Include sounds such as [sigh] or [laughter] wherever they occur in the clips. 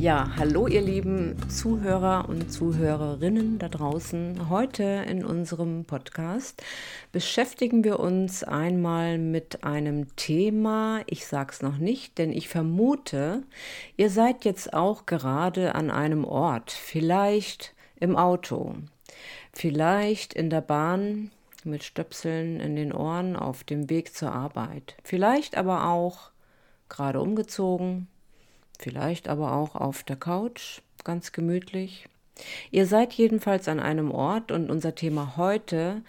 Ja, hallo ihr lieben Zuhörer und Zuhörerinnen da draußen. Heute in unserem Podcast beschäftigen wir uns einmal mit einem Thema. Ich sag's noch nicht, denn ich vermute, ihr seid jetzt auch gerade an einem Ort, vielleicht im Auto, vielleicht in der Bahn mit Stöpseln in den Ohren auf dem Weg zur Arbeit, vielleicht aber auch gerade umgezogen, vielleicht aber auch auf der Couch, ganz gemütlich. Ihr seid jedenfalls an einem Ort und unser Thema heute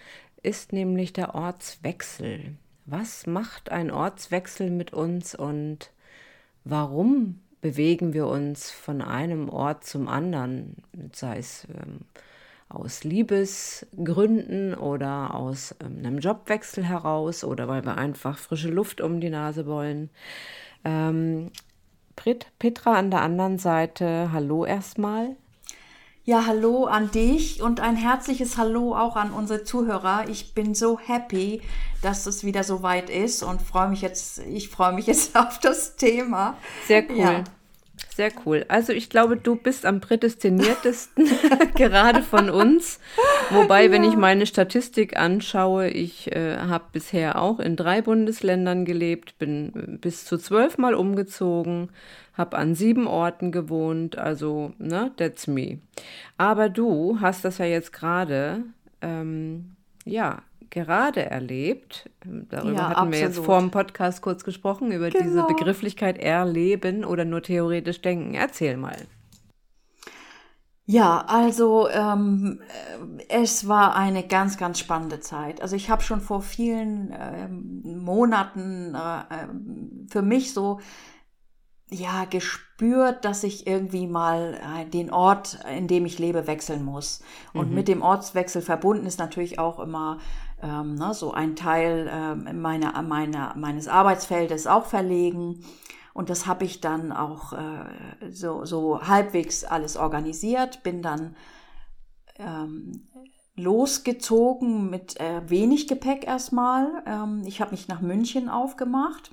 ist nämlich der Ortswechsel. Was macht ein Ortswechsel mit uns und warum bewegen wir uns von einem Ort zum anderen, sei es ähm, aus Liebesgründen oder aus ähm, einem Jobwechsel heraus oder weil wir einfach frische Luft um die Nase wollen. Ähm, Pret- Petra an der anderen Seite, hallo erstmal. Ja, hallo an dich und ein herzliches Hallo auch an unsere Zuhörer. Ich bin so happy, dass es wieder so weit ist und freue mich jetzt, ich freue mich jetzt [laughs] auf das Thema. Sehr cool. Ja. Sehr cool. Also ich glaube, du bist am prädestiniertesten [laughs] gerade von uns. Wobei, wenn ich meine Statistik anschaue, ich äh, habe bisher auch in drei Bundesländern gelebt, bin äh, bis zu zwölfmal umgezogen, habe an sieben Orten gewohnt. Also, ne, that's me. Aber du hast das ja jetzt gerade, ähm, ja, gerade erlebt. Darüber Ja, hatten wir jetzt absolut. vor dem Podcast kurz gesprochen, über diese Genau. Begrifflichkeit erleben oder nur theoretisch denken. Erzähl mal. Ja, also ähm, äh, es war eine ganz, ganz spannende Zeit. Also ich habe schon vor vielen ähm, Monaten äh, ähm, für mich so ja gespürt, dass ich irgendwie mal äh, den Ort, in dem ich lebe, wechseln muss. Und mit dem Ortswechsel verbunden ist natürlich auch immer ähm, ne, so ein Teil ähm, meiner, meiner, meines Arbeitsfeldes auch verlegen. Und das habe ich dann auch äh, so, so halbwegs alles organisiert, bin dann ähm, losgezogen mit äh, wenig Gepäck erstmal. Ähm, ich habe mich nach München aufgemacht,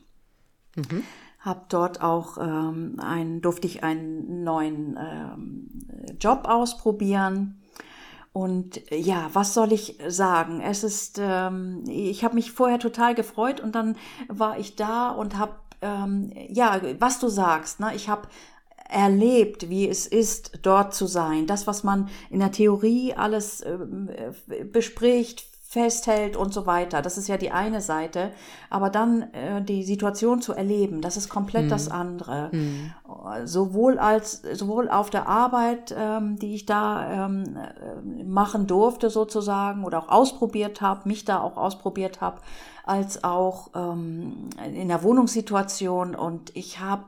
habe dort auch ähm, einen, durfte ich einen neuen ähm, Job ausprobieren. Und äh, ja, was soll ich sagen? Es ist, ähm, ich habe mich vorher total gefreut und dann war ich da und habe, ähm, ja, was du sagst, ne? ich habe erlebt, wie es ist, dort zu sein. Das, was man in der Theorie alles ähm, äh, bespricht, festhält und so weiter. Das ist ja die eine Seite. Aber dann äh, die Situation zu erleben, das ist komplett das andere. Sowohl als sowohl auf der Arbeit, ähm, die ich da ähm, äh, machen durfte sozusagen oder auch ausprobiert habe, mich da auch ausprobiert habe, als auch ähm, in der Wohnungssituation. Und ich habe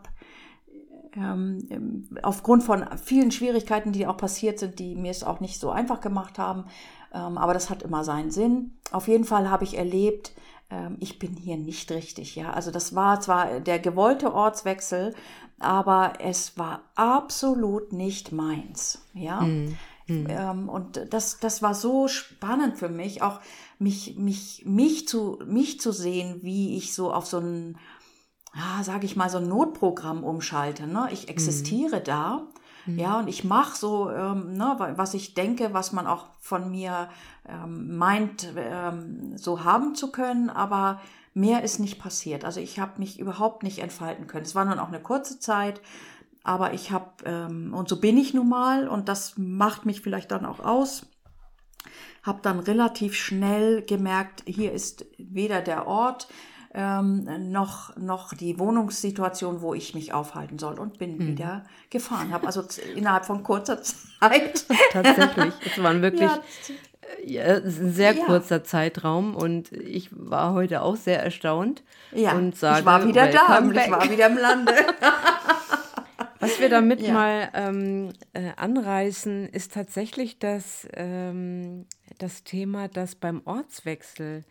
ähm, aufgrund von vielen Schwierigkeiten, die auch passiert sind, die mir es auch nicht so einfach gemacht haben. Ähm, aber das hat immer seinen Sinn. Auf jeden Fall habe ich erlebt, ähm, ich bin hier nicht richtig. Ja, also das war zwar der gewollte Ortswechsel, aber es war absolut nicht meins. Ja. Ähm, und das, das war so spannend für mich, auch mich, mich, mich zu, mich zu sehen, wie ich so auf so ein, ja, sage ich mal, so ein Notprogramm umschalte. Ne? Ich existiere da, ja, und ich mache so, ähm, ne, wa- was ich denke, was man auch von mir ähm, meint, ähm, so haben zu können, aber mehr ist nicht passiert. Also ich habe mich überhaupt nicht entfalten können. Es war nun auch eine kurze Zeit, aber ich habe, ähm, und so bin ich nun mal, und das macht mich vielleicht dann auch aus, habe dann relativ schnell gemerkt, hier ist weder der Ort ähm, noch, noch die Wohnungssituation, wo ich mich aufhalten soll und bin wieder gefahren. Habe also innerhalb von kurzer [laughs] Zeit [laughs] Tatsächlich. Es waren wirklich Ja. ja, ein sehr Ja. kurzer Zeitraum und ich war heute auch sehr erstaunt Ja, und sage, ich war wieder da, welcome ich war wieder im Lande. [laughs] Was wir damit ja. mal ähm, äh, anreißen, ist tatsächlich das, ähm, das Thema, dass beim Ortswechsel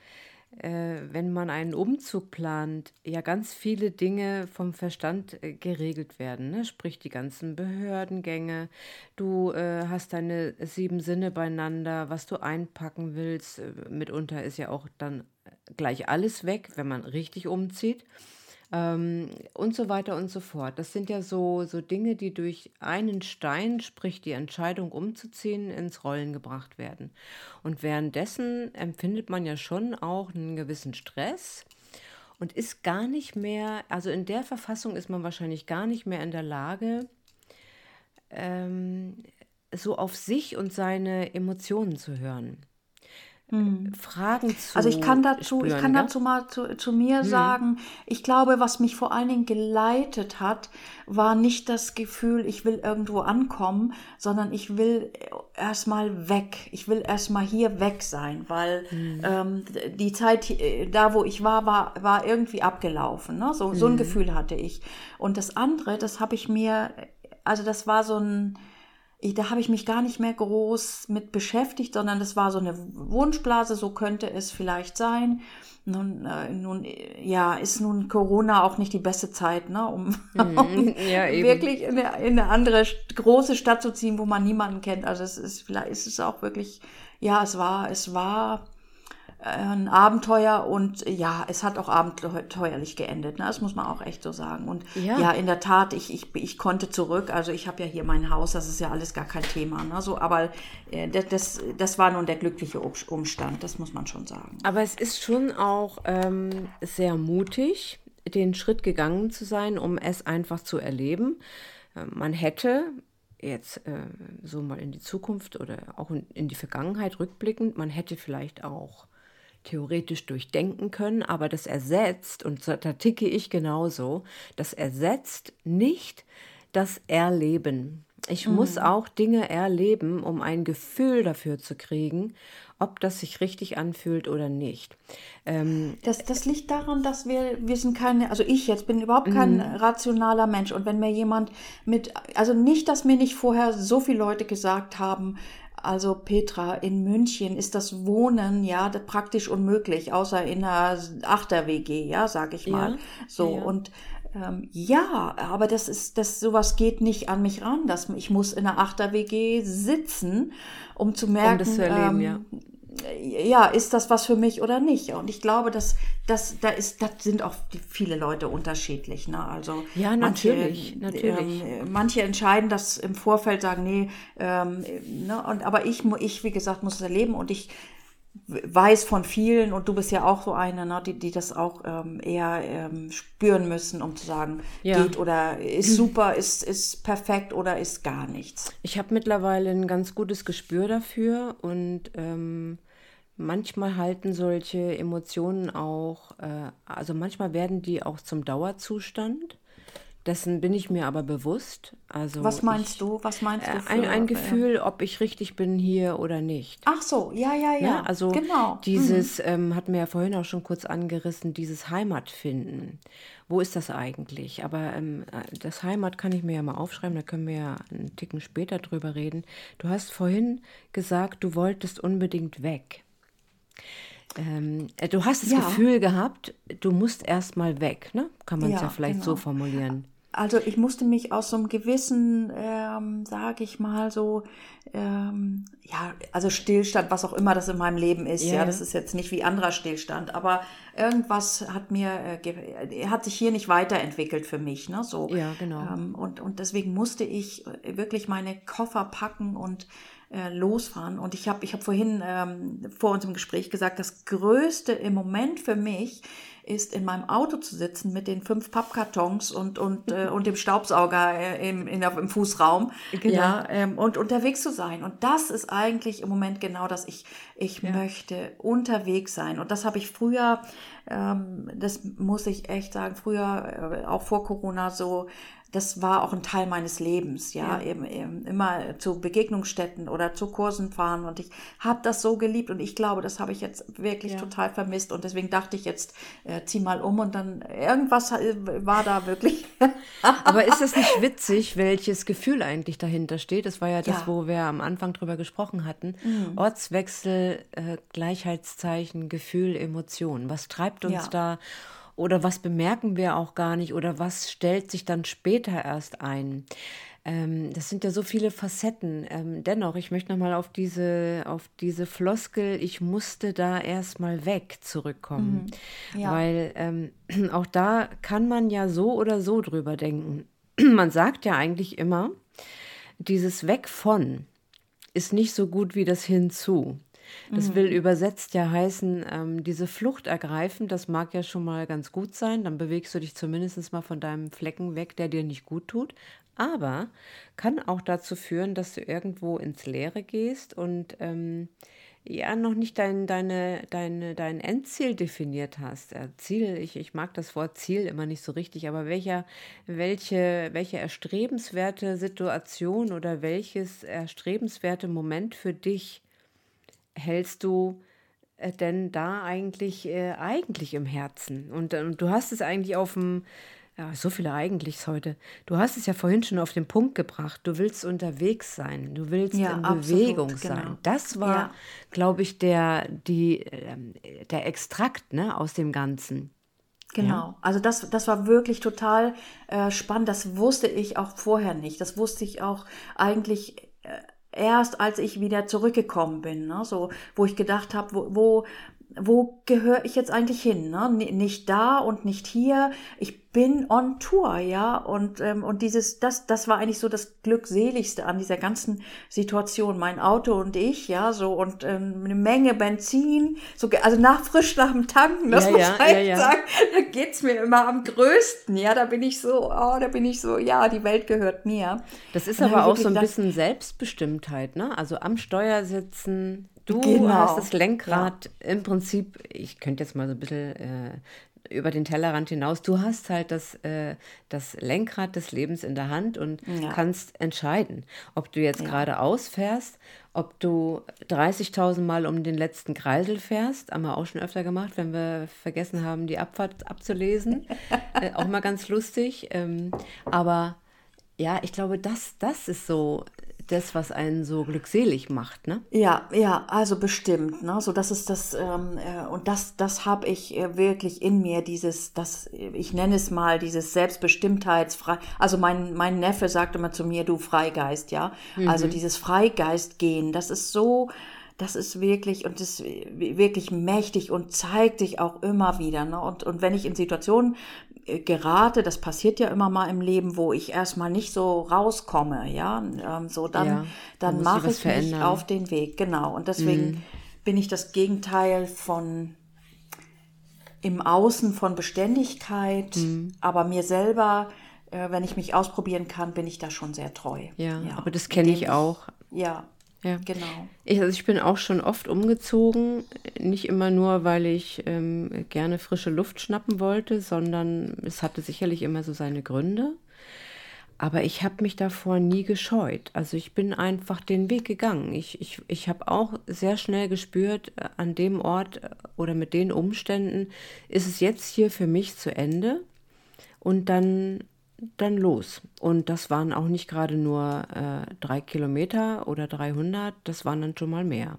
äh, wenn man einen Umzug plant, ja ganz viele Dinge vom Verstand äh, geregelt werden. Ne? Sprich die ganzen Behördengänge. Du äh, hast deine sieben Sinne beieinander, was du einpacken willst. Äh, mitunter ist ja auch dann gleich alles weg, wenn man richtig umzieht ähm, und so weiter und so fort. Das sind ja so, so Dinge, die durch einen Stein, sprich die Entscheidung umzuziehen, ins Rollen gebracht werden. Und währenddessen empfindet man ja schon auch einen gewissen Stress und ist gar nicht mehr, also in der Verfassung ist man wahrscheinlich gar nicht mehr in der Lage, ähm, so auf sich und seine Emotionen zu hören. Hm. Fragen zu. Also ich kann dazu, spüren, ich kann dazu mal zu, zu mir hm. sagen, ich glaube, was mich vor allen Dingen geleitet hat, war nicht das Gefühl, ich will irgendwo ankommen, sondern ich will erstmal weg. Ich will erstmal hier weg sein, weil hm. ähm, die Zeit da, wo ich war, war, war irgendwie abgelaufen. Ne? So, so ein hm. Gefühl hatte ich. Und das andere, das habe ich mir, also das war so ein ich, da habe ich mich gar nicht mehr groß mit beschäftigt, sondern das war so eine Wunschblase, so könnte es vielleicht sein. Nun, äh, nun ja, ist nun Corona auch nicht die beste Zeit, ne, um, mhm, [laughs] um ja, wirklich in eine, in eine, andere große Stadt zu ziehen, wo man niemanden kennt. Also es ist vielleicht ist es auch wirklich, ja, es war, es war ein Abenteuer und ja, es hat auch abenteuerlich geendet. Ne? Das muss man auch echt so sagen. Und ja, ja in der Tat, ich, ich, ich konnte zurück. Also ich habe ja hier mein Haus, das ist ja alles gar kein Thema. Ne? So, aber äh, das, das war nun der glückliche Umstand, das muss man schon sagen. Aber es ist schon auch ähm, sehr mutig, den Schritt gegangen zu sein, um es einfach zu erleben. Äh, man hätte jetzt äh, so mal in die Zukunft oder auch in, in die Vergangenheit rückblickend, man hätte vielleicht auch theoretisch durchdenken können, aber das ersetzt, und da ticke ich genauso, das ersetzt nicht das Erleben. Ich mhm. muss auch Dinge erleben, um ein Gefühl dafür zu kriegen, ob das sich richtig anfühlt oder nicht. Ähm, das, das liegt daran, dass wir, wir sind keine, also ich jetzt bin überhaupt kein mhm. rationaler Mensch. Und wenn mir jemand mit, also nicht, dass mir nicht vorher so viele Leute gesagt haben, also Petra, in München ist das Wohnen ja praktisch unmöglich, außer in einer Achter-WG, ja, sag ich mal. Ja, so ja. und ähm, ja, aber das ist, das sowas geht nicht an mich ran. Dass ich muss in einer Achter-WG sitzen, um zu merken, um das zu erleben, ähm, ja ja, ist das was für mich oder nicht? Und ich glaube, dass das da ist, das sind auch viele Leute unterschiedlich. Ne? Also ja, natürlich, manche, natürlich. Ähm, manche entscheiden das im Vorfeld, sagen nee, ähm, ne? und aber ich, ich wie gesagt muss es erleben und ich weiß von vielen und du bist ja auch so eine, ne, die, die das auch ähm, eher ähm, spüren müssen, um zu sagen, ja. geht oder ist super, ist, ist perfekt oder ist gar nichts. Ich habe mittlerweile ein ganz gutes Gespür dafür und ähm, manchmal halten solche Emotionen auch, äh, also manchmal werden die auch zum Dauerzustand. Dessen bin ich mir aber bewusst. Also Was meinst ich, du? Was meinst du? Äh, für, ein, ein Gefühl, äh, ob ich richtig bin hier oder nicht. Ach so, ja, ja, ja. Ne? Also genau. dieses, mhm. ähm, hat mir ja vorhin auch schon kurz angerissen, dieses Heimatfinden. Wo ist das eigentlich? Aber ähm, äh, das Heimat kann ich mir ja mal aufschreiben, da können wir ja einen Ticken später drüber reden. Du hast vorhin gesagt, du wolltest unbedingt weg. Ähm, äh, du hast das ja. Gefühl gehabt, du musst erst mal weg, ne? Kann man es ja, ja, vielleicht genau. so formulieren. Also ich musste mich aus so einem gewissen, ähm, sage ich mal so, ähm, ja, also Stillstand, was auch immer das in meinem Leben ist, ja, ja das ist jetzt nicht wie anderer Stillstand, aber irgendwas hat mir, äh, hat sich hier nicht weiterentwickelt für mich, ne, so. Ja, genau. Ähm, und, und deswegen musste ich wirklich meine Koffer packen und äh, losfahren. Und ich habe ich hab vorhin ähm, vor unserem Gespräch gesagt, das Größte im Moment für mich ist, in meinem Auto zu sitzen mit den fünf Pappkartons und, und, äh, und dem Staubsauger äh, im, in, im Fußraum genau. ja, ähm, und unterwegs zu sein. Und das ist eigentlich im Moment genau das. Ich, ich ja. möchte unterwegs sein. Und das habe ich früher, ähm, das muss ich echt sagen, früher, äh, auch vor Corona so das war auch ein Teil meines Lebens, ja, ja. Eben, eben, immer zu Begegnungsstätten oder zu Kursen fahren und ich habe das so geliebt und ich glaube, das habe ich jetzt wirklich ja. total vermisst und deswegen dachte ich jetzt, äh, zieh mal um und dann irgendwas war da wirklich. [laughs] Aber ist es nicht witzig, welches Gefühl eigentlich dahinter steht? Das war ja das, ja. wo wir am Anfang drüber gesprochen hatten. Mhm. Ortswechsel, äh, Gleichheitszeichen, Gefühl, Emotion. Was treibt uns da? Oder was bemerken wir auch gar nicht oder was stellt sich dann später erst ein. Ähm, das sind ja so viele Facetten. Ähm, dennoch, ich möchte nochmal auf diese, auf diese Floskel, ich musste da erstmal weg zurückkommen. Mhm. Ja. Weil ähm, [clears throat] auch da kann man ja so oder so drüber denken. [clears throat] man sagt ja eigentlich immer, dieses Weg von ist nicht so gut wie das hinzu. Das mhm. will übersetzt ja heißen, ähm, diese Flucht ergreifen, das mag ja schon mal ganz gut sein. Dann bewegst du dich zumindest mal von deinem Flecken weg, der dir nicht gut tut. Aber kann auch dazu führen, dass du irgendwo ins Leere gehst und ähm, ja noch nicht dein, deine, deine, dein Endziel definiert hast. Äh, Ziel, ich, ich mag das Wort Ziel immer nicht so richtig, aber welcher, welche, welche erstrebenswerte Situation oder welches erstrebenswerte Moment für dich hältst du äh, denn da eigentlich, äh, eigentlich im Herzen? Und, äh, und du hast es eigentlich auf dem, ja, so viele Eigentlichs heute. Du hast es ja vorhin schon auf den Punkt gebracht. Du willst unterwegs sein. Du willst ja, in absolut, Bewegung sein. Genau. Das war, ja. glaube ich, der, die, ähm, der Extrakt ne, aus dem Ganzen. Genau, also das, das war wirklich total äh, spannend. Das wusste ich auch vorher nicht. Das wusste ich auch eigentlich äh, erst als ich wieder zurückgekommen bin, ne? so wo ich gedacht habe, wo, wo wo gehöre ich jetzt eigentlich hin? Ne? Nicht da und nicht hier. Ich bin on Tour, ja. Und, ähm, und dieses, das, das war eigentlich so das Glückseligste an dieser ganzen Situation. Mein Auto und ich, ja, so und ähm, eine Menge Benzin, so, also nach frisch nach dem Tanken, das ja, muss ja, ich ja, ja. sagen, da geht's mir immer am größten, ja. Da bin ich so, oh, da bin ich so, ja, die Welt gehört mir. Das ist aber auch so ein bisschen Selbstbestimmtheit, ne? Also am Steuer sitzen, Du genau. hast das Lenkrad ja. im Prinzip, ich könnte jetzt mal so ein bisschen äh, über den Tellerrand hinaus, du hast halt das, äh, das Lenkrad des Lebens in der Hand und ja. kannst entscheiden, ob du jetzt ja. geradeaus fährst, ob du 30.000 Mal um den letzten Kreisel fährst, haben wir auch schon öfter gemacht, wenn wir vergessen haben, die Abfahrt abzulesen. [laughs] äh, auch mal ganz lustig. Ähm, aber ja, ich glaube, das, das ist so das, was einen so glückselig macht, ne? Ja, ja, also bestimmt, ne? So, das ist das, ähm, äh, und das, das habe ich äh, wirklich in mir, dieses, das, ich nenne es mal, dieses Selbstbestimmtheitsfrei, also mein, mein Neffe sagt immer zu mir, du Freigeist, ja? Also mhm. Also dieses Freigeistgehen, das ist so, das ist wirklich und das ist wirklich mächtig und zeigt sich auch immer wieder. Ne? Und, und wenn ich in Situationen äh, gerate, das passiert ja immer mal im Leben, wo ich erstmal nicht so rauskomme, ja, ähm, so dann, ja, dann mache ich verändern. mich auf den Weg, genau. Und deswegen mhm. bin ich das Gegenteil von im Außen von Beständigkeit, mhm. aber mir selber, äh, wenn ich mich ausprobieren kann, bin ich da schon sehr treu. Ja, ja. aber das kenne ich auch. Ja, ja. Genau. Ich, also ich bin auch schon oft umgezogen, nicht immer nur, weil ich ähm, gerne frische Luft schnappen wollte, sondern es hatte sicherlich immer so seine Gründe. Aber ich habe mich davor nie gescheut. Also ich bin einfach den Weg gegangen. Ich, ich, ich habe auch sehr schnell gespürt, äh, an dem Ort äh, oder mit den Umständen ist es jetzt hier für mich zu Ende. Und dann dann los. Und das waren auch nicht gerade nur äh, drei Kilometer oder 300, das waren dann schon mal mehr.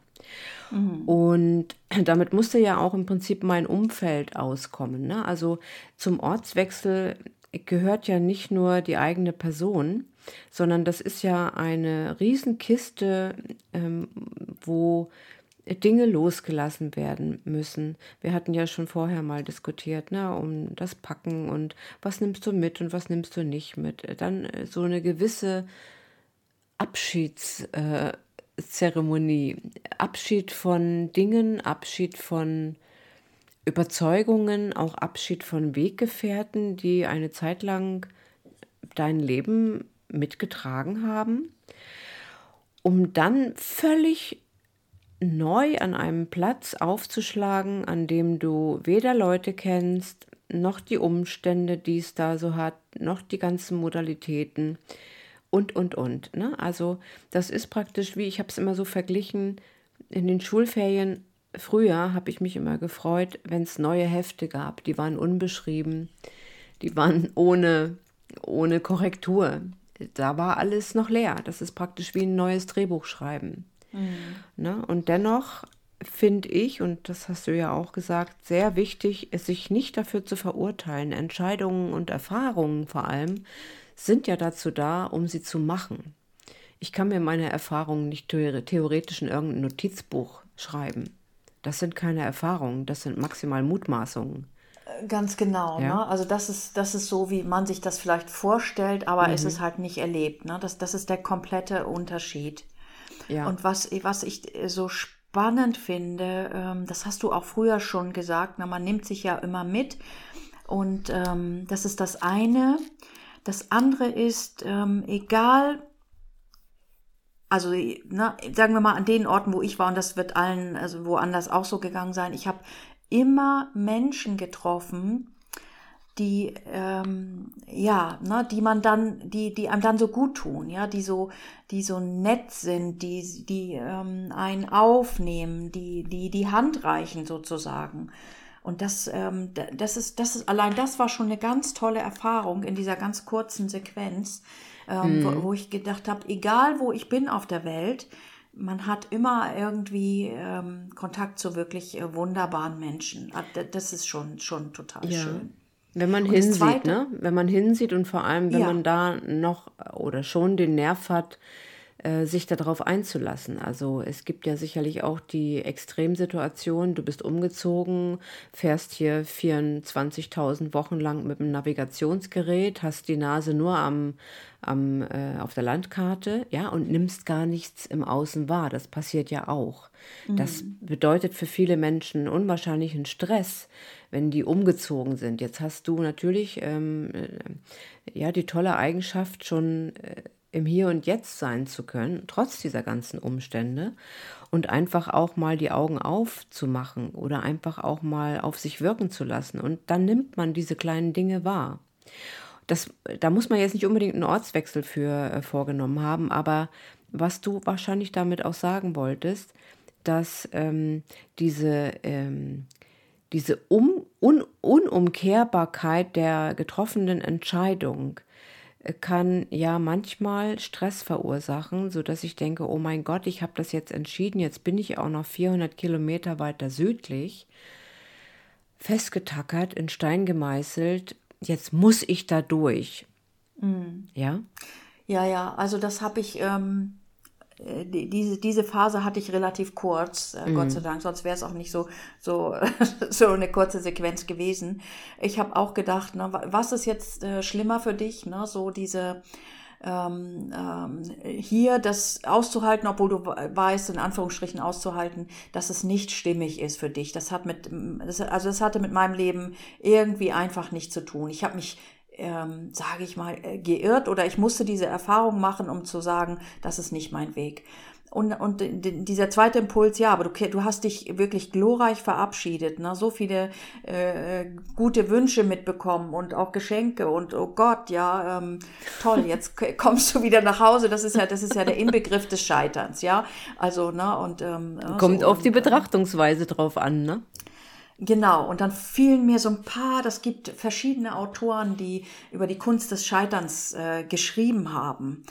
Mhm. Und [clears throat] damit musste ja auch im Prinzip mein Umfeld auskommen. Ne? Also zum Ortswechsel gehört ja nicht nur die eigene Person, sondern das ist ja eine Riesenkiste, ähm, wo Dinge losgelassen werden müssen. Wir hatten ja schon vorher mal diskutiert, ne, um das Packen und was nimmst du mit und was nimmst du nicht mit. Dann äh, so eine gewisse Abschiedszeremonie. Abschied von Dingen, Abschied von Überzeugungen, auch Abschied von Weggefährten, die eine Zeit lang dein Leben mitgetragen haben, um dann völlig neu an einem Platz aufzuschlagen, an dem du weder Leute kennst, noch die Umstände, die es da so hat, noch die ganzen Modalitäten und, und, und. Ne? Also das ist praktisch wie, ich habe es immer so verglichen, in den Schulferien früher habe ich mich immer gefreut, wenn es neue Hefte gab. Die waren unbeschrieben, die waren ohne, ohne Korrektur. Da war alles noch leer. Das ist praktisch wie ein neues Drehbuch schreiben. Mhm. Ne? Und dennoch finde ich, und das hast du ja auch gesagt, sehr wichtig, es sich nicht dafür zu verurteilen. Entscheidungen und Erfahrungen vor allem sind ja dazu da, um sie zu machen. Ich kann mir meine Erfahrungen nicht theoretisch in irgendein Notizbuch schreiben. Das sind keine Erfahrungen, das sind maximal Mutmaßungen. Ganz genau. Ja? Ne? Also das ist, das ist so, wie man sich das vielleicht vorstellt, aber mhm. es ist halt nicht erlebt. Ne? Das, das ist der komplette Unterschied. Ja. Und was, was ich so spannend finde, ähm, das hast du auch früher schon gesagt, na, man nimmt sich ja immer mit. Und ähm, das ist das eine. Das andere ist, ähm, egal, also na, sagen wir mal an den Orten, wo ich war, und das wird allen, also woanders auch so gegangen sein, ich habe immer Menschen getroffen, die ähm, ja, ne, die man dann, die, die einem dann so gut tun, ja, die so, die so nett sind, die, die ähm, einen aufnehmen, die, die die Hand reichen sozusagen. Und das, ähm, das ist, das ist, allein das war schon eine ganz tolle Erfahrung in dieser ganz kurzen Sequenz, ähm, mhm. wo, wo, ich gedacht habe, egal wo ich bin auf der Welt, man hat immer irgendwie ähm, Kontakt zu wirklich äh, wunderbaren Menschen. Ah, das ist schon, schon total ja. schön. Wenn man und hinsieht, zweite, ne? Wenn man hinsieht und vor allem, wenn ja. man da noch oder schon den Nerv hat, sich darauf einzulassen. Also es gibt ja sicherlich auch die Extremsituation, du bist umgezogen, fährst hier 24.000 Wochen lang mit dem Navigationsgerät, hast die Nase nur am, am, äh, auf der Landkarte, ja, und nimmst gar nichts im Außen wahr. Das passiert ja auch. Mhm. Das bedeutet für viele Menschen unwahrscheinlichen Stress, wenn die umgezogen sind. Jetzt hast du natürlich ähm, äh, ja die tolle Eigenschaft schon äh, im Hier und Jetzt sein zu können, trotz dieser ganzen Umstände und einfach auch mal die Augen aufzumachen oder einfach auch mal auf sich wirken zu lassen. Und dann nimmt man diese kleinen Dinge wahr. Das, da muss man jetzt nicht unbedingt einen Ortswechsel für äh, vorgenommen haben, aber was du wahrscheinlich damit auch sagen wolltest, dass ähm, diese, ähm, diese um, un, Unumkehrbarkeit der getroffenen Entscheidung kann ja manchmal Stress verursachen, so dass ich denke, oh mein Gott, ich habe das jetzt entschieden, jetzt bin ich auch noch 400 Kilometer weiter südlich, festgetackert, in Stein gemeißelt, jetzt muss ich da durch. Mhm. Ja? Ja, ja, also das habe ich ähm, äh, diese, diese Phase hatte ich relativ kurz, äh, mhm. Gott sei Dank, sonst wäre es auch nicht so, so, [laughs] so eine kurze Sequenz gewesen. Ich habe auch gedacht, ne, was ist jetzt äh, schlimmer für dich, ne? so diese ähm, ähm, hier das auszuhalten, obwohl du weißt, in Anführungsstrichen auszuhalten, dass es nicht stimmig ist für dich. Das hat mit, das, also das hatte mit meinem Leben irgendwie einfach nichts zu tun. Ich habe mich ähm, sage ich mal, äh, geirrt oder ich musste diese Erfahrung machen, um zu sagen, das ist nicht mein Weg. Und, und dieser zweite Impuls, ja, aber du, du hast dich wirklich glorreich verabschiedet, ne? so viele äh, gute Wünsche mitbekommen und auch Geschenke und oh Gott, ja, ähm, toll, jetzt [laughs] kommst du wieder nach Hause. Das ist ja, das ist ja der Inbegriff des Scheiterns, ja. Also, ne, und ähm, kommt so, auf die Betrachtungsweise drauf an, ne? Genau, und dann fielen mir so ein paar, das gibt verschiedene Autoren, die über die Kunst des Scheiterns äh, geschrieben haben.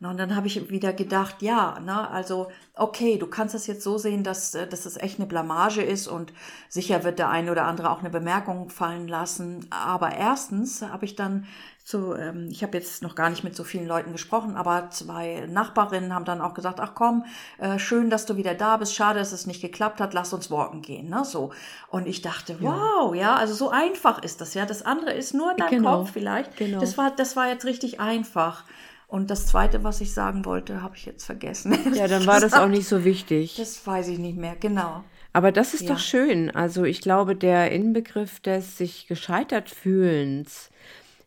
Und dann habe ich wieder gedacht, ja, ne, also okay, du kannst das jetzt so sehen, dass, äh, dass es echt eine Blamage ist und sicher wird der eine oder andere auch eine Bemerkung fallen lassen. Aber erstens habe ich dann so, ähm, ich habe jetzt noch gar nicht mit so vielen Leuten gesprochen, aber zwei Nachbarinnen haben dann auch gesagt, ach komm, äh, schön, dass du wieder da bist, schade, dass es nicht geklappt hat, lass uns walken gehen, ne, so. Und ich dachte, wow, ja, ja also so einfach ist das, ja, das andere ist nur dein genau. Kopf vielleicht. Genau. Das war, das war jetzt richtig einfach. Und das Zweite, was ich sagen wollte, habe ich jetzt vergessen. Ja, [laughs] dann war das auch nicht so [laughs] wichtig. Das weiß ich nicht mehr, genau. Aber das ist ja. doch schön. Also ich glaube, der Inbegriff des sich gescheitert fühlens,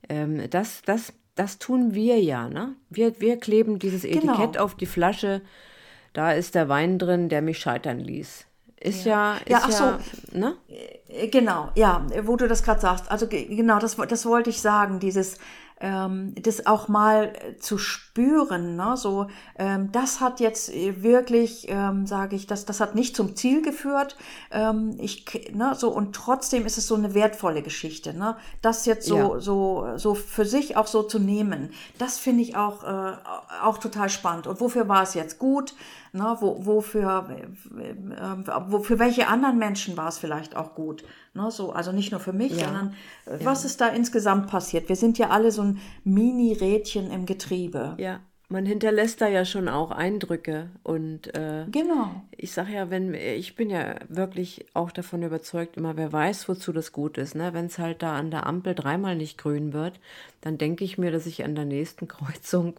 ähm, das, das, das tun wir ja. Ne? Wir, wir kleben dieses genau. Etikett auf die Flasche. da ist der Wein drin, der mich scheitern ließ. Ist ja, ist Ja, ach so. ja, ne? Äh, Genau, ja, wo du das gerade sagst. Also ge- genau, das, das wollte ich sagen, dieses ähm, das auch mal äh, zu spüren, ne? So, ähm, das hat jetzt äh, wirklich, ähm, sage ich, das, das hat nicht zum Ziel geführt. Ähm, ich, ne, so und trotzdem ist es so eine wertvolle Geschichte, ne? Das jetzt so, Ja. so, so für sich auch so zu nehmen, das finde ich auch, äh, auch total spannend. Und wofür war es jetzt gut? Ne, wo, wofür, äh, äh, wo, für welche anderen Menschen war es vielleicht auch gut? Ne, so, also nicht nur für mich, Ja. sondern äh, was ist da insgesamt passiert? Wir sind ja alle so ein Mini-Rädchen im Getriebe. Ja, man hinterlässt da ja schon auch Eindrücke und äh, Genau. ich sage ja, wenn ich bin ja wirklich auch davon überzeugt, immer wer weiß, wozu das gut ist. Ne? Wenn es halt da an der Ampel dreimal nicht grün wird, dann denke ich mir, dass ich an der nächsten [laughs] Kreuzung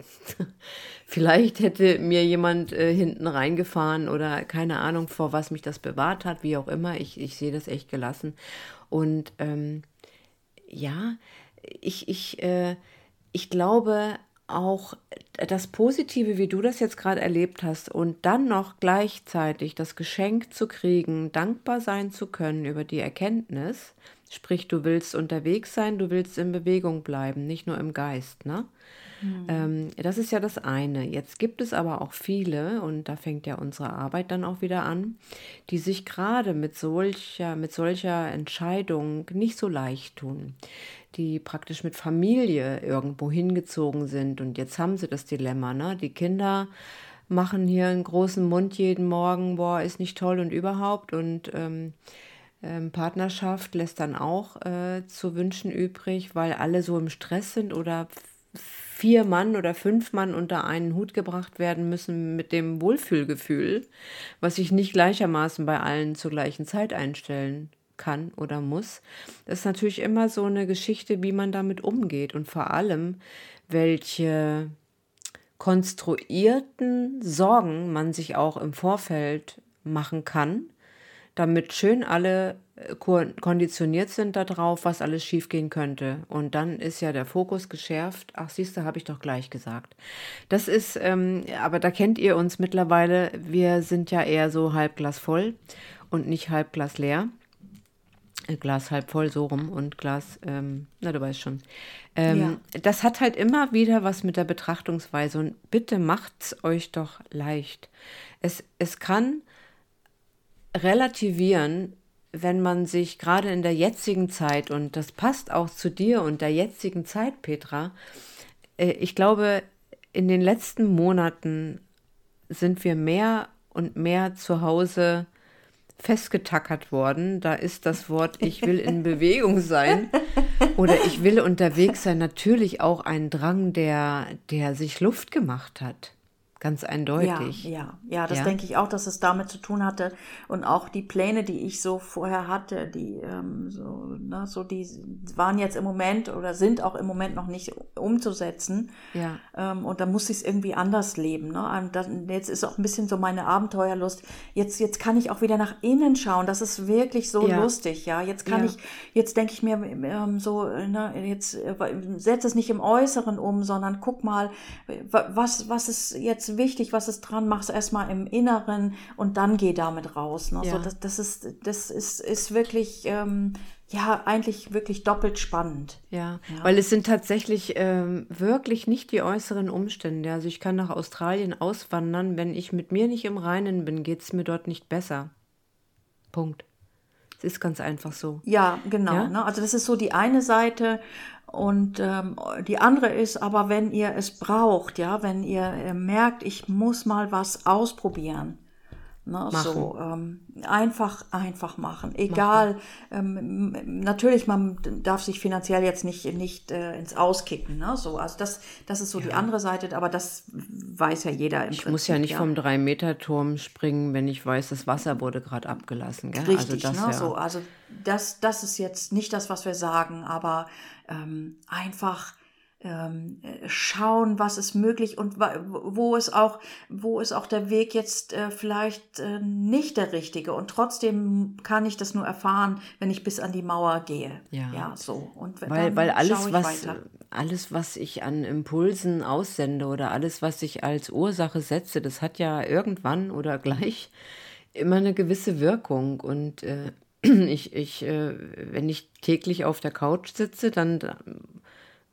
vielleicht hätte mir jemand äh, hinten reingefahren oder keine Ahnung, vor was mich das bewahrt hat, wie auch immer. Ich, ich sehe das echt gelassen. Und ähm, ja, ich, ich, äh, ich glaube auch das Positive, wie du das jetzt gerade erlebt hast, und dann noch gleichzeitig das Geschenk zu kriegen, dankbar sein zu können über die Erkenntnis, sprich, du willst unterwegs sein, du willst in Bewegung bleiben, nicht nur im Geist, ne? Ähm, das ist ja das eine. Jetzt gibt es aber auch viele, und da fängt ja unsere Arbeit dann auch wieder an, die sich gerade mit solcher, mit solcher Entscheidung nicht so leicht tun, die praktisch mit Familie irgendwo hingezogen sind. Und jetzt haben sie das Dilemma, ne? Die Kinder machen hier einen großen Mund jeden Morgen, boah, ist nicht toll und überhaupt. Und ähm, ähm, Partnerschaft lässt dann auch äh, zu wünschen übrig, weil alle so im Stress sind oder vier Mann oder fünf Mann unter einen Hut gebracht werden müssen mit dem Wohlfühlgefühl, was sich nicht gleichermaßen bei allen zur gleichen Zeit einstellen kann oder muss. Das ist natürlich immer so eine Geschichte, wie man damit umgeht und vor allem, welche konstruierten Sorgen man sich auch im Vorfeld machen kann, damit schön alle äh, ko- konditioniert sind darauf, was alles schiefgehen könnte. Und dann ist ja der Fokus geschärft. Ach, siehst du, habe ich doch gleich gesagt. Das ist, ähm, aber da kennt ihr uns mittlerweile. Wir sind ja eher so halb Glas voll und nicht halb Glas leer. Äh, Glas halb voll, so rum und Glas, ähm, na du weißt schon. Ähm, Das hat halt immer wieder was mit der Betrachtungsweise und bitte macht's euch doch leicht. Es, es kann relativieren, wenn man sich gerade in der jetzigen Zeit, und das passt auch zu dir und der jetzigen Zeit, Petra, äh, ich glaube, in den letzten Monaten sind wir mehr und mehr zu Hause festgetackert worden. Da ist das Wort Ich will in Bewegung sein oder ich will unterwegs sein natürlich auch ein Drang, der, der sich Luft gemacht hat. Ganz eindeutig. Ja, ja, ja, das Ja? denke ich auch, dass es damit zu tun hatte. Und auch die Pläne, die ich so vorher hatte, die ähm, so, ne, so die waren jetzt im Moment oder sind auch im Moment noch nicht umzusetzen. Ja. Ähm, und da muss ich es irgendwie anders leben. Ne? Dann, jetzt ist auch ein bisschen so meine Abenteuerlust. Jetzt, jetzt kann ich auch wieder nach innen schauen. Das ist wirklich so Ja. lustig, ja. Jetzt kann ich, jetzt denke ich mir ähm, so, ne, jetzt äh, setz es nicht im Äußeren um, sondern guck mal, wa- was, was ist jetzt wichtig, was ist dran, mach's erstmal im Inneren und dann geh damit raus. Ne? Ja. So, das, das ist, das ist, ist wirklich, ähm, ja, eigentlich wirklich doppelt spannend. Ja, weil es sind tatsächlich ähm, wirklich nicht die äußeren Umstände. Also ich kann nach Australien auswandern, wenn ich mit mir nicht im Reinen bin, geht es mir dort nicht besser. Punkt. Es ist ganz einfach so. Ja, genau. Ja? Ne? Also das ist so die eine Seite und ähm, die andere ist aber, wenn ihr es braucht, ja, wenn ihr äh, merkt, ich muss mal was ausprobieren. Ne? So ähm, einfach, einfach machen. Egal. Ähm, m- natürlich, man darf sich finanziell jetzt nicht nicht äh, ins Auskicken. Ne? So, also das, das ist so die andere Seite, aber das weiß ja jeder im Ich muss ja nicht vom Drei-Meter-Turm springen, wenn ich weiß, das Wasser wurde gerade abgelassen. Gell? Richtig, also das ne? ja. So, also das, das ist jetzt nicht das, was wir sagen, aber ähm, einfach ähm, äh, schauen, was ist möglich und wo ist auch, wo ist auch der Weg jetzt äh, vielleicht äh, nicht der richtige. Und trotzdem kann ich das nur erfahren, wenn ich bis an die Mauer gehe. Ja, ja so. Und weil, weil alles, was, alles, was ich an Impulsen aussende oder alles, was ich als Ursache setze, das hat ja irgendwann oder gleich immer eine gewisse Wirkung. Und äh, [clears throat] ich, ich, äh, wenn ich täglich auf der Couch sitze, dann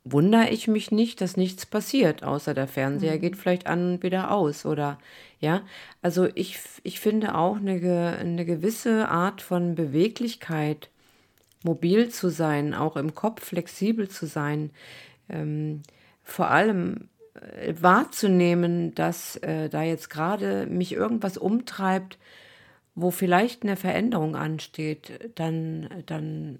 wundere ich mich nicht, dass nichts passiert, außer der Fernseher mhm. geht vielleicht an und wieder aus oder ja. Also ich, ich finde auch eine, eine gewisse Art von Beweglichkeit, mobil zu sein, auch im Kopf flexibel zu sein, ähm, vor allem äh, wahrzunehmen, dass äh, da jetzt gerade mich irgendwas umtreibt, wo vielleicht eine Veränderung ansteht, dann, dann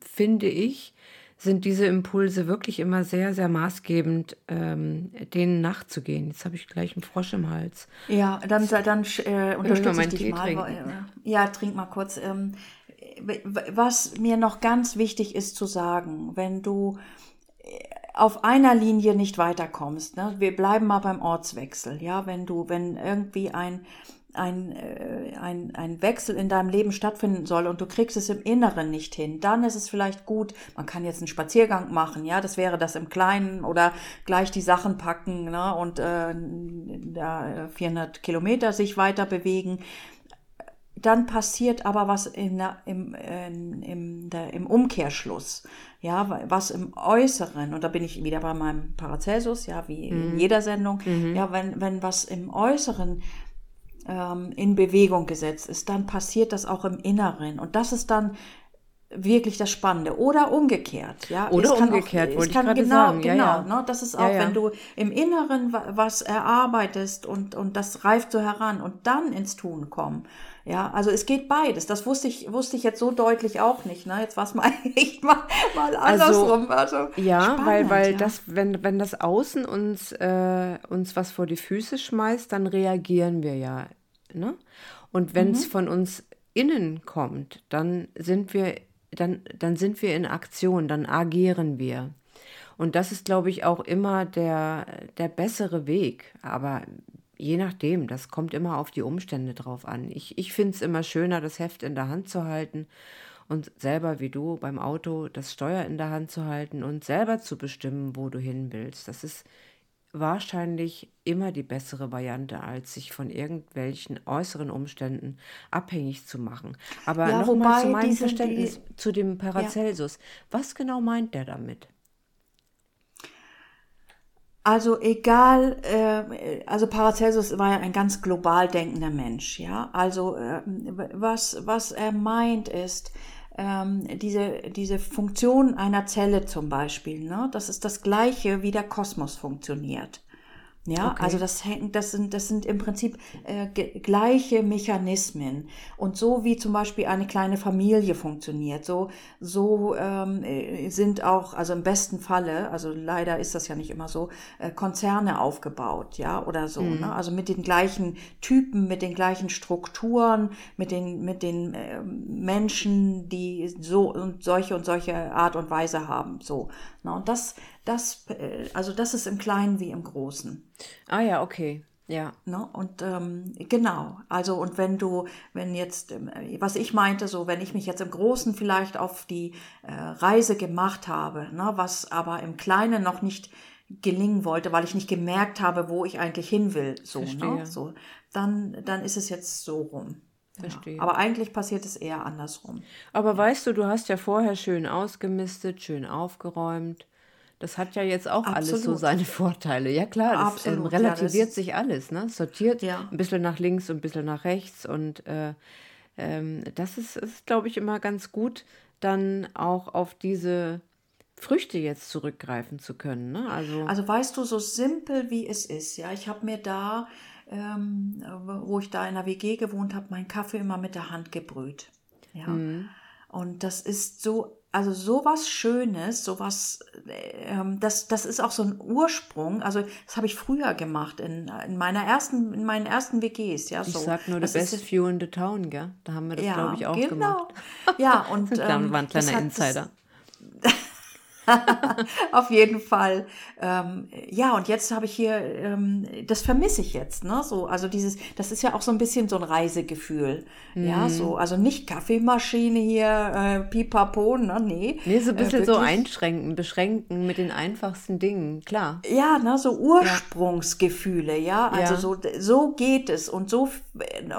finde ich, sind diese Impulse wirklich immer sehr, sehr maßgebend, ähm, denen nachzugehen. Jetzt habe ich gleich einen Frosch im Hals. Ja, dann, dann äh, unterstütze ich dich Tee mal. Trinken. Ja, trink mal kurz. Ähm, was mir noch ganz wichtig ist zu sagen, wenn du äh, auf einer Linie nicht weiterkommst, ne? wir bleiben mal beim Ortswechsel, ja, wenn du, wenn irgendwie ein ein, äh, ein, ein Wechsel in deinem Leben stattfinden soll und du kriegst es im Inneren nicht hin, dann ist es vielleicht gut, man kann jetzt einen Spaziergang machen, ja, das wäre das im Kleinen oder gleich die Sachen packen ne, und äh, da 400 Kilometer sich weiter bewegen. Dann passiert aber was in der, im, in, im, der, im Umkehrschluss, ja, was im Äußeren, und da bin ich wieder bei meinem Paracelsus, ja, wie mhm. in jeder Sendung, mhm. ja, wenn, wenn was im Äußeren ähm, in Bewegung gesetzt ist, dann passiert das auch im Inneren. Und das ist dann wirklich das Spannende. Oder umgekehrt, ja. Oder umgekehrt, auch, wollte kann, ich gerade genau, sagen. Ja, genau, ja. Ne, das ist auch, ja, wenn du im Inneren was erarbeitest und, und das reift so heran und dann ins Tun kommen. Ja, also es geht beides. Das wusste ich, wusste ich jetzt so deutlich auch nicht. Ne? Jetzt war es mal [laughs] echt mal, mal also, andersrum. Also, also ja, spannend, weil, weil ja. das, wenn, wenn das Außen uns, äh, uns was vor die Füße schmeißt, dann reagieren wir ja Ne? Und wenn es mhm. von uns innen kommt, dann sind wir, dann, dann sind wir in Aktion, dann agieren wir. Und das ist, glaube ich, auch immer der, der bessere Weg. Aber je nachdem, das kommt immer auf die Umstände drauf an. Ich, ich finde es immer schöner, das Heft in der Hand zu halten und selber wie du beim Auto das Steuer in der Hand zu halten und selber zu bestimmen, wo du hin willst. Das ist wahrscheinlich immer die bessere Variante, als sich von irgendwelchen äußeren Umständen abhängig zu machen. Aber ja, nochmal zu meinem Verständnis die, zu dem Paracelsus. Ja. Was genau meint der damit? Also egal, äh, also Paracelsus war ja ein ganz global denkender Mensch, ja. Also äh, was, was er meint ist, ähm, diese, diese Funktion einer Zelle zum Beispiel, ne, das ist das gleiche, wie der Kosmos funktioniert. Ja, okay. also das hängt, das sind, das sind im Prinzip äh, gleiche Mechanismen. Und so wie zum Beispiel eine kleine Familie funktioniert, so, so ähm, äh, sind auch, also im besten Falle, also leider ist das ja nicht immer so, äh, Konzerne aufgebaut, ja, oder so. Mhm. Ne? Also mit den gleichen Typen, mit den gleichen Strukturen, mit den, mit den äh, Menschen, die so und solche und solche Art und Weise haben. So. Ne? Und das, das, äh, also das ist im Kleinen wie im Großen. Ah ja, okay. Ja. Ne? Und ähm, genau, also und wenn du, wenn jetzt, ähm, was ich meinte, so wenn ich mich jetzt im Großen vielleicht auf die äh, Reise gemacht habe, ne, was aber im Kleinen noch nicht gelingen wollte, weil ich nicht gemerkt habe, wo ich eigentlich hin will, so, ne? so dann, dann ist es jetzt so rum. Verstehe. Ja. Aber eigentlich passiert es eher andersrum. Aber weißt du, du hast ja vorher schön ausgemistet, schön aufgeräumt. Das hat ja jetzt auch Absolut. alles so seine Vorteile. Ja klar, das ähm, relativiert ja, sich alles, ne? Sortiert ja. ein bisschen nach links und ein bisschen nach rechts. Und äh, ähm, das ist, ist glaube ich, immer ganz gut, dann auch auf diese Früchte jetzt zurückgreifen zu können. Ne? Also, also weißt du, so simpel wie es ist, ja, ich habe mir da, ähm, wo ich da in der WG gewohnt habe, meinen Kaffee immer mit der Hand gebrüht. Ja. Mhm. Und das ist so also sowas Schönes, sowas, ähm, das, das ist auch so ein Ursprung. Also das habe ich früher gemacht in, in meiner ersten, in meinen ersten WGs. Ja, so. Ich sag nur, the best ist, view in the town, gell? Da haben wir das, ja, glaube ich, auch genau. gemacht. Ja, und [laughs] ähm, war ein kleiner Insider. [laughs] Auf jeden Fall. Ähm, ja, und jetzt habe ich hier, ähm, das vermisse ich jetzt, ne? So, also dieses, das ist ja auch so ein bisschen so ein Reisegefühl. Ja, Mhm. so, also nicht Kaffeemaschine hier, äh, pipapo, ne? Nee. Nee, so ein Äh, bisschen so wirklich- einschränken, beschränken mit den einfachsten Dingen, klar. Ja, ne, so Ursprungsgefühle, ja. Also Ja. so, so geht es und so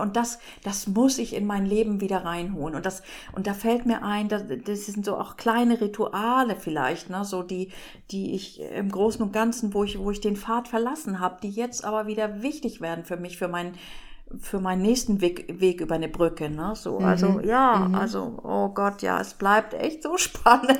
und das, das muss ich in mein Leben wieder reinholen. Und das, und da fällt mir ein, das, das sind so auch kleine Rituale vielleicht, ne, so die, die ich im Großen und Ganzen, wo ich, wo ich den Pfad verlassen habe, die jetzt aber wieder wichtig werden für mich, für mein für meinen nächsten Weg, Weg über eine Brücke, ne? So, also ja, also oh Gott, ja, es bleibt echt so [laughs] spannend.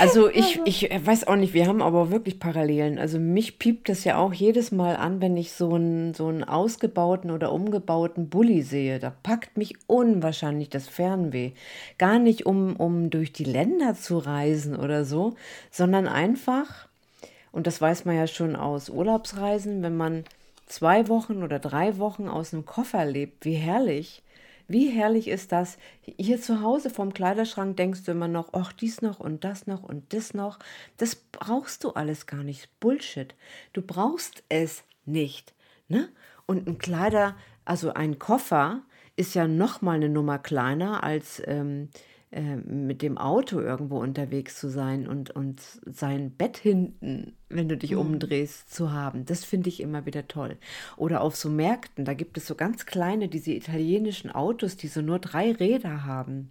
Also ich, ich weiß auch nicht, wir haben aber wirklich Parallelen. Also mich piept das ja auch jedes Mal an, wenn ich so einen, so einen ausgebauten oder umgebauten Bulli sehe. Da packt mich unwahrscheinlich das Fernweh. Gar nicht, um, um durch die Länder zu reisen oder so, sondern einfach, und das weiß man ja schon aus Urlaubsreisen, wenn man zwei Wochen oder drei Wochen aus einem Koffer lebt, wie herrlich. Wie herrlich ist das? Hier zu Hause vorm Kleiderschrank denkst du immer noch, ach, dies noch und das noch und das noch. Das brauchst du alles gar nicht. Bullshit. Du brauchst es nicht. Ne? Und ein Kleider, also ein Koffer ist ja noch mal eine Nummer kleiner als ähm, äh, mit dem Auto irgendwo unterwegs zu sein und, und sein Bett hinten, wenn du dich umdrehst, zu haben. Das finde ich immer wieder toll. Oder auf so Märkten, da gibt es so ganz kleine, diese italienischen Autos, die so nur drei Räder haben.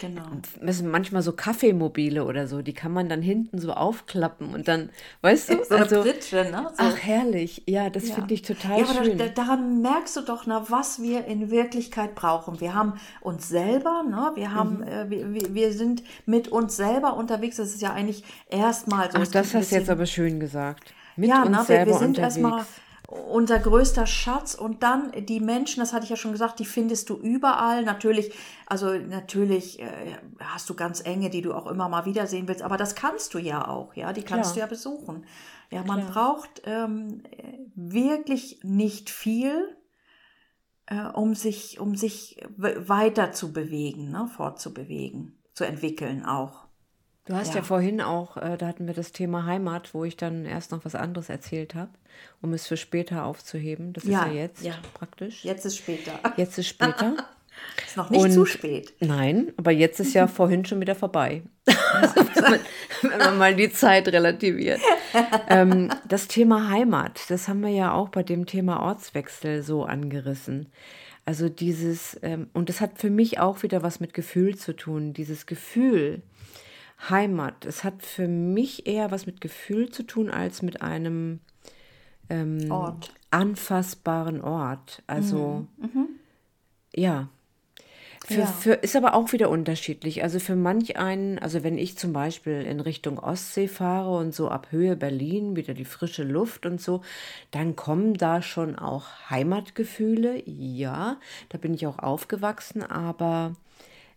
Genau. Das sind manchmal so Kaffeemobile oder so, die kann man dann hinten so aufklappen und dann, weißt du, So eine also, Pritsche, ne? So. ach herrlich, ja, das finde ich total ja, aber schön. Da, da, daran merkst du doch, na, was wir in Wirklichkeit brauchen. Wir haben uns selber, ne? wir, haben, Mhm. äh, wir, wir- wir sind mit uns selber unterwegs. Das ist ja eigentlich erstmal so. ach, das hast du jetzt aber schön gesagt. Mit ja, uns na, wir, selber wir sind unterwegs. erstmal unser größter Schatz und dann die Menschen, das hatte ich ja schon gesagt, die findest du überall. Natürlich, also natürlich äh, hast du ganz enge, die du auch immer mal wiedersehen willst, aber das kannst du ja auch, ja, die kannst Klar. du ja besuchen. Ja, man braucht ähm, wirklich nicht viel, äh, um sich, um sich we- weiter zu bewegen, ne, fortzubewegen, zu entwickeln auch. Du hast ja, Ja. vorhin auch, äh, da hatten wir das Thema Heimat, wo ich dann erst noch was anderes erzählt habe, um es für später aufzuheben. Das Ja, ist ja jetzt ja. praktisch. Jetzt ist später. Jetzt ist später. [laughs] Ist noch nicht Und- zu spät. Nein, aber jetzt ist ja [laughs] vorhin schon wieder vorbei. [laughs] wenn, man, wenn man mal die Zeit relativiert. ähm, das Thema Heimat, das haben wir ja auch bei dem Thema Ortswechsel so angerissen. Also dieses, ähm, und das hat für mich auch wieder was mit Gefühl zu tun. Dieses Gefühl, Heimat, es hat für mich eher was mit Gefühl zu tun als mit einem ähm, Ort. anfassbaren Ort. Also, ja. Für, Ja. für, ist aber auch wieder unterschiedlich. Also für manch einen, also wenn ich zum Beispiel in Richtung Ostsee fahre und so ab Höhe Berlin, wieder die frische Luft und so, dann kommen da schon auch Heimatgefühle. Ja, da bin ich auch aufgewachsen, aber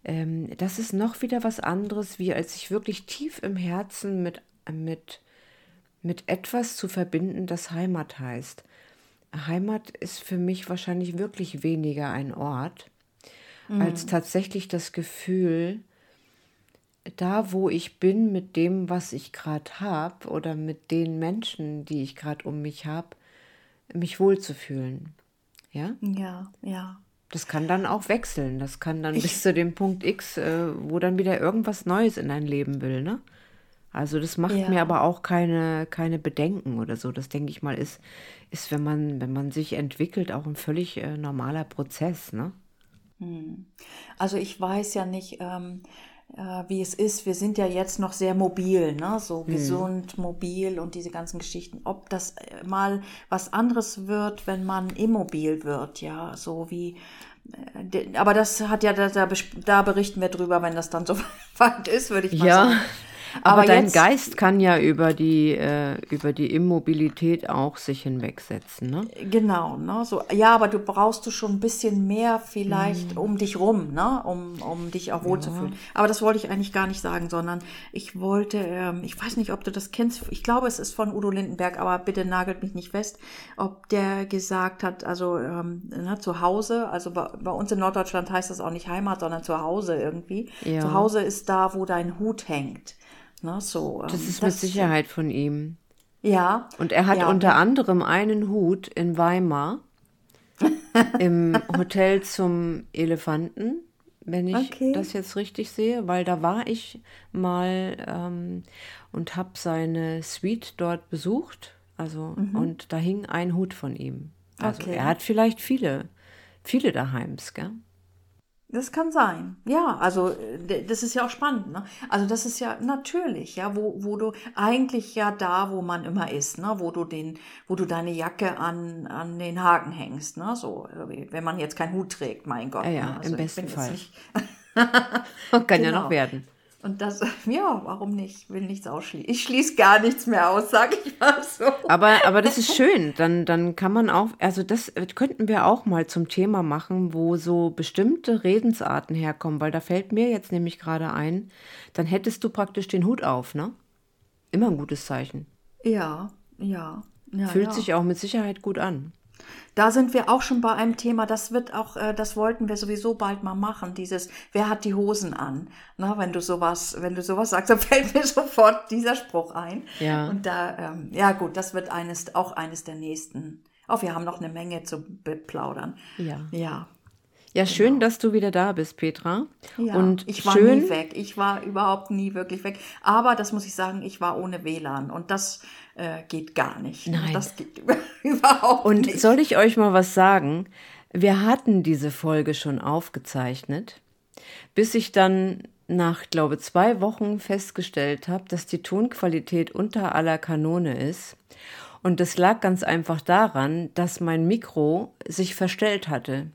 ähm, das ist noch wieder was anderes, wie als sich wirklich tief im Herzen mit, mit, mit etwas zu verbinden, das Heimat heißt. Heimat ist für mich wahrscheinlich wirklich weniger ein Ort, als tatsächlich das Gefühl, da wo ich bin mit dem, was ich gerade habe oder mit den Menschen, die ich gerade um mich habe, mich wohlzufühlen. Ja, Ja, ja. Das kann dann auch wechseln. Das kann dann bis zu dem Punkt X, äh, wo dann wieder irgendwas Neues in dein Leben will, ne? Also das macht Ja. mir aber auch keine, keine Bedenken oder so. Das denke ich mal ist, ist wenn man, wenn man sich entwickelt, auch ein völlig äh, normaler Prozess, ne? Also ich weiß ja nicht, ähm, äh, wie es ist. Wir sind ja jetzt noch sehr mobil, ne? so gesund, mobil und diese ganzen Geschichten. Ob das äh, mal was anderes wird, wenn man immobil wird, ja, so wie. äh, Aber das hat ja, da, da berichten wir drüber, wenn das dann so [laughs] weit ist, würde ich mal Ja, sagen. Aber, Aber dein jetzt- Geist kann ja über die, äh, über die Immobilität auch sich hinwegsetzen, ne? Genau, ne? So, ja, aber du brauchst du schon ein bisschen mehr vielleicht um dich rum, ne? Um, um dich auch wohlzufühlen. Aber das wollte ich eigentlich gar nicht sagen, sondern ich wollte, ähm, ich weiß nicht, ob du das kennst, ich glaube, es ist von Udo Lindenberg, aber bitte nagelt mich nicht fest, ob der gesagt hat, also ähm, ne, zu Hause, also bei, bei uns in Norddeutschland heißt das auch nicht Heimat, sondern zu Hause irgendwie. Ja. Zu Hause ist da, wo dein Hut hängt. Ne, so, Das ähm, ist mit Sicherheit von ihm. Ja. Und er hat ja, unter anderem einen Hut in Weimar [laughs] im Hotel zum Elefanten, wenn ich Okay. das jetzt richtig sehe, weil da war ich mal ähm, und habe seine Suite dort besucht. Also, und da hing ein Hut von ihm. Also, Okay. er hat vielleicht viele, viele daheims, gell? Das kann sein. Ja, also äh, das ist ja auch spannend. Ne? Also das ist ja natürlich, ja, wo, wo du eigentlich ja da, wo man immer ist, ne? wo du den, wo du deine Jacke an, an den Haken hängst, ne? So, äh, wenn man jetzt keinen Hut trägt, mein Gott. Ja, ja, ne? im ich besten Fall. Nicht, [laughs] [laughs] Kann ja Genau. noch werden. Und das, [laughs] ja, warum nicht? Will nichts ausschließen. Ich schließe gar nichts mehr aus, sag ich mal so. Aber, aber das ist [laughs] schön. Dann, dann kann man auch, also das könnten wir auch mal zum Thema machen, wo so bestimmte Redensarten herkommen, weil da fällt mir jetzt nämlich gerade ein, dann hättest du praktisch den Hut auf, ne? Immer ein gutes Zeichen. Ja, ja. ja Fühlt ja. sich auch mit Sicherheit gut an. Da sind wir auch schon bei einem Thema, das wird auch, äh, das wollten wir sowieso bald mal machen, dieses, wer hat die Hosen an? Na, wenn du sowas, wenn du sowas sagst, [laughs] dann fällt mir sofort dieser Spruch ein. Ja. Und da, ähm, ja gut, das wird eines, auch eines der nächsten. Oh, wir haben noch eine Menge zu beplaudern. Ja. Ja. Ja, schön, dass du wieder da bist, Petra. Ja, Und ich war schön, nie weg. Ich war überhaupt nie wirklich weg. Aber das muss ich sagen, ich war ohne WLAN und das äh, geht gar nicht. Nein. Das geht über, [laughs] überhaupt Und nicht. soll ich euch mal was sagen? Wir hatten diese Folge schon aufgezeichnet, bis ich dann nach, glaube zwei Wochen festgestellt habe, dass die Tonqualität unter aller Kanone ist. Und das lag ganz einfach daran, dass mein Mikro sich verstellt hatte.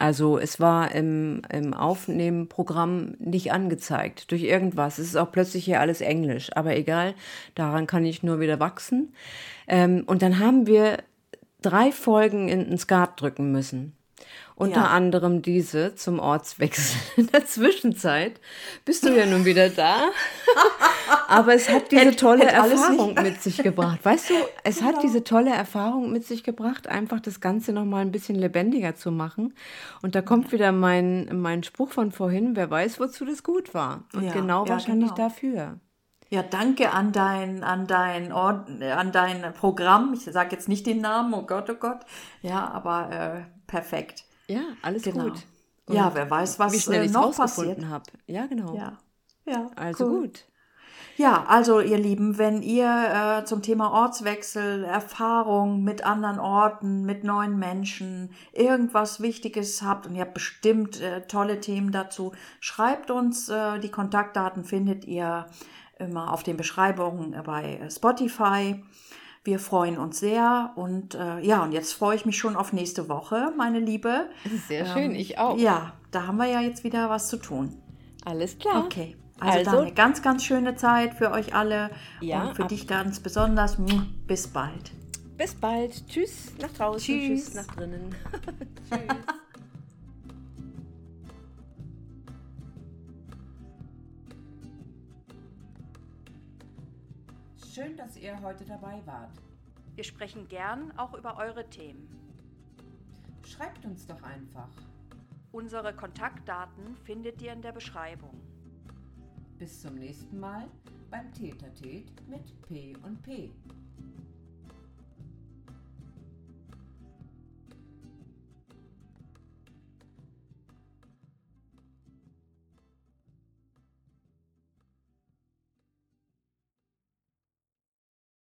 Also es war im, im Aufnehmenprogramm nicht angezeigt durch irgendwas. Es ist auch plötzlich hier alles Englisch, aber egal, daran kann ich nur wieder wachsen. Ähm, und dann haben wir drei Folgen in den Skat drücken müssen. Unter Ja. anderem diese zum Ortswechsel. In der Zwischenzeit bist du ja nun wieder da. [laughs] Aber es hat diese tolle hätte alles Erfahrung mit sich gebracht. Weißt du, es hat diese tolle Erfahrung mit sich gebracht, einfach das Ganze nochmal ein bisschen lebendiger zu machen. Und da kommt wieder mein, mein Spruch von vorhin, wer weiß, wozu das gut war. Und Ja, genau ja, wahrscheinlich genau. dafür. Ja, danke an dein, an dein, Ort, äh, an dein Programm. Ich sage jetzt nicht den Namen, oh Gott, oh Gott. Ja, aber äh, perfekt. Ja, alles Genau. gut. Ja, Und wer weiß, was wie schnell äh, noch passiert. habe. Ja, genau. Ja, ja. Also cool. gut. Ja, also ihr Lieben, wenn ihr äh, zum Thema Ortswechsel, Erfahrung mit anderen Orten, mit neuen Menschen, irgendwas Wichtiges habt und ihr habt bestimmt äh, tolle Themen dazu, schreibt uns. Äh, die Kontaktdaten findet ihr immer auf den Beschreibungen bei äh, Spotify. Wir freuen uns sehr und äh, ja, und jetzt freue ich mich schon auf nächste Woche, meine Liebe. Sehr schön, ich auch. Ja, da haben wir ja jetzt wieder was zu tun. Alles klar. Okay. Also, Also- dann eine ganz, ganz schöne Zeit für euch alle Ja, und für dich ganz besonders. Bis bald. Bis bald. Tschüss nach draußen. Tschüss. Tschüss nach drinnen. [laughs] Tschüss. Schön, dass ihr heute dabei wart. Wir sprechen gern auch über eure Themen. Schreibt uns doch einfach. Unsere Kontaktdaten findet ihr in der Beschreibung. Bis zum nächsten Mal beim Tätertät mit P und P.